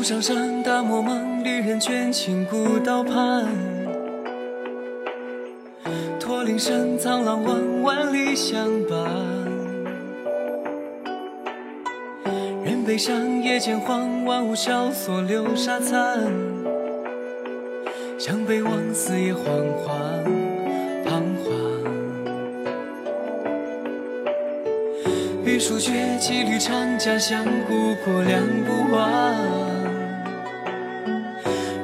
梦上山，大漠茫，旅人倦情古道畔。驼铃声，苍狼望，万里相伴。人悲伤，夜渐黄，万物萧索，流沙残。向北望，四野惶惶，彷徨。玉树绝，几缕长，家乡故国两不忘。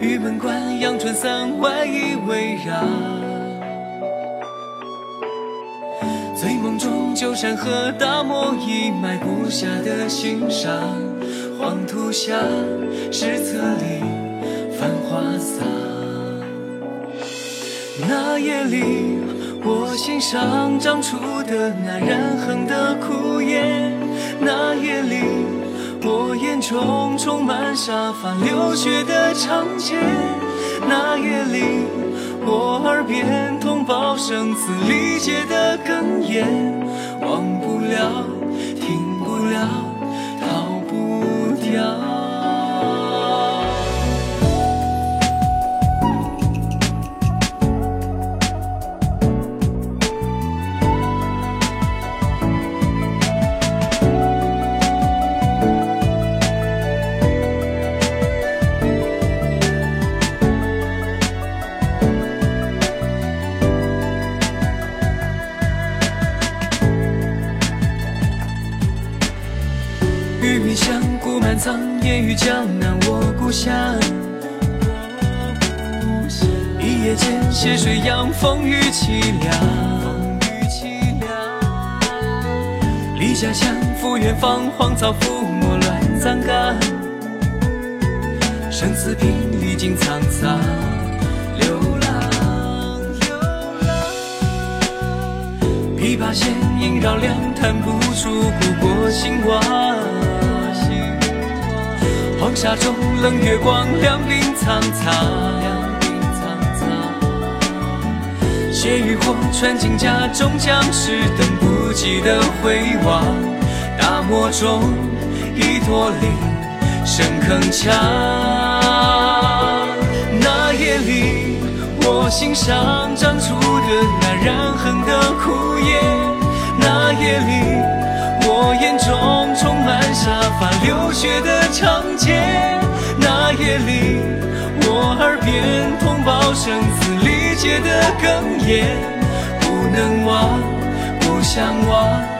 玉门关，阳春三外依偎让。醉梦中，旧山河大漠一埋不下的心伤。黄土下，史册里繁华散。那夜里，我心上长出的那染痕的枯叶；那夜里，我眼中充满沙发流血的长街；那夜里，我耳边通报声嘶力竭的哽咽，古满仓，烟雨江南，我故乡。一夜间，斜水扬，风雨凄凉。离家乡，赴远方，荒草覆没乱葬岗。生死凭，历经沧桑，流浪。琵琶弦萦绕梁，弹不出故国兴亡。沙中，冷月光，两鬓苍苍。血与火，穿金甲，终将是等不及的回望。大漠中，一驼铃声铿锵。那夜里，我心上长出的那染痕的枯叶；那夜里，我眼中充满沙，发流血的长街那夜里我耳边通报声嘶力竭的哽咽不能忘不想忘。